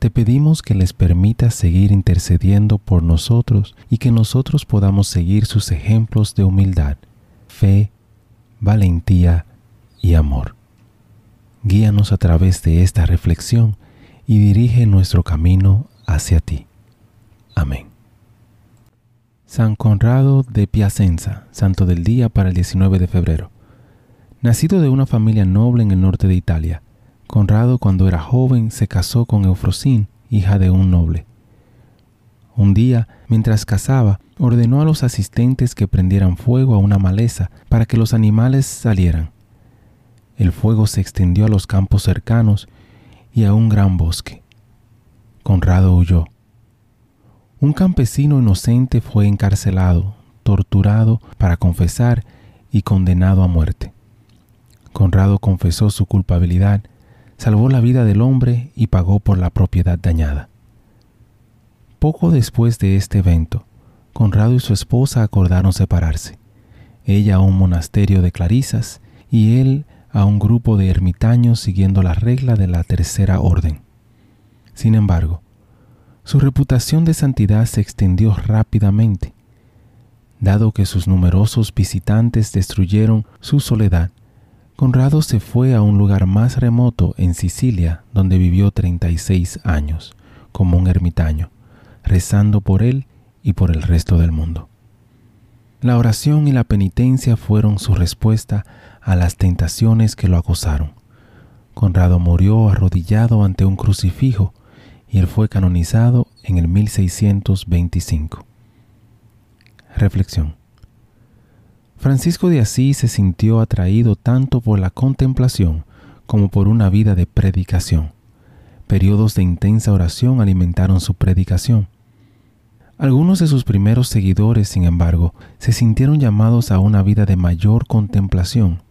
Te pedimos que les permitas seguir intercediendo por nosotros y que nosotros podamos seguir sus ejemplos de humildad, fe, valentía y amor. Guíanos a través de esta reflexión y dirige nuestro camino hacia ti. Amén. San Conrado de Piacenza, santo del día para el 19 de febrero. Nacido de una familia noble en el norte de Italia, Conrado cuando era joven se casó con Eufrosín, hija de un noble. Un día, mientras cazaba, ordenó a los asistentes que prendieran fuego a una maleza para que los animales salieran. El fuego se extendió a los campos cercanos y a un gran bosque. Conrado huyó. Un campesino inocente fue encarcelado, torturado para confesar y condenado a muerte. Conrado confesó su culpabilidad salvó la vida del hombre y pagó por la propiedad dañada. Poco después de este evento, Conrado y su esposa acordaron separarse, ella a un monasterio de clarisas y él a un grupo de ermitaños siguiendo la regla de la tercera orden. Sin embargo, su reputación de santidad se extendió rápidamente. Dado que sus numerosos visitantes destruyeron su soledad, Conrado se fue a un lugar más remoto en Sicilia, donde vivió 36 años, como un ermitaño, rezando por él y por el resto del mundo. La oración y la penitencia fueron su respuesta a las tentaciones que lo acosaron. Conrado murió arrodillado ante un crucifijo y él fue canonizado en el 1625. Reflexión. Francisco de Asís se sintió atraído tanto por la contemplación como por una vida de predicación. Periodos de intensa oración alimentaron su predicación. Algunos de sus primeros seguidores, sin embargo, se sintieron llamados a una vida de mayor contemplación,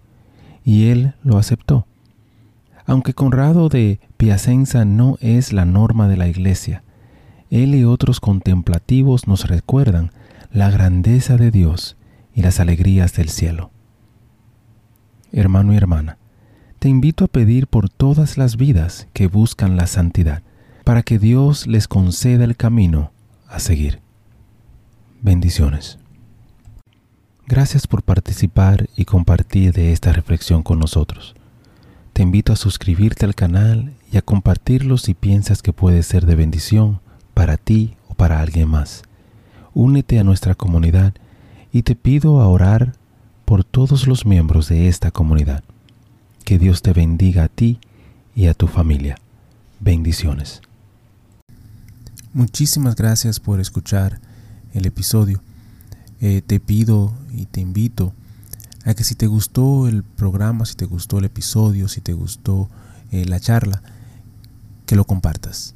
y él lo aceptó. Aunque Conrado de Piacenza no es la norma de la Iglesia, él y otros contemplativos nos recuerdan la grandeza de Dios y las alegrías del cielo. Hermano y hermana, te invito a pedir por todas las vidas que buscan la santidad, para que Dios les conceda el camino a seguir. Bendiciones. Gracias por participar y compartir de esta reflexión con nosotros. Te invito a suscribirte al canal y a compartirlo si piensas que puede ser de bendición para ti o para alguien más. Únete a nuestra comunidad y te pido a orar por todos los miembros de esta comunidad. Que Dios te bendiga a ti y a tu familia. Bendiciones. Muchísimas gracias por escuchar el episodio. Eh, te pido y te invito a que si te gustó el programa, si te gustó el episodio, si te gustó eh, la charla, que lo compartas.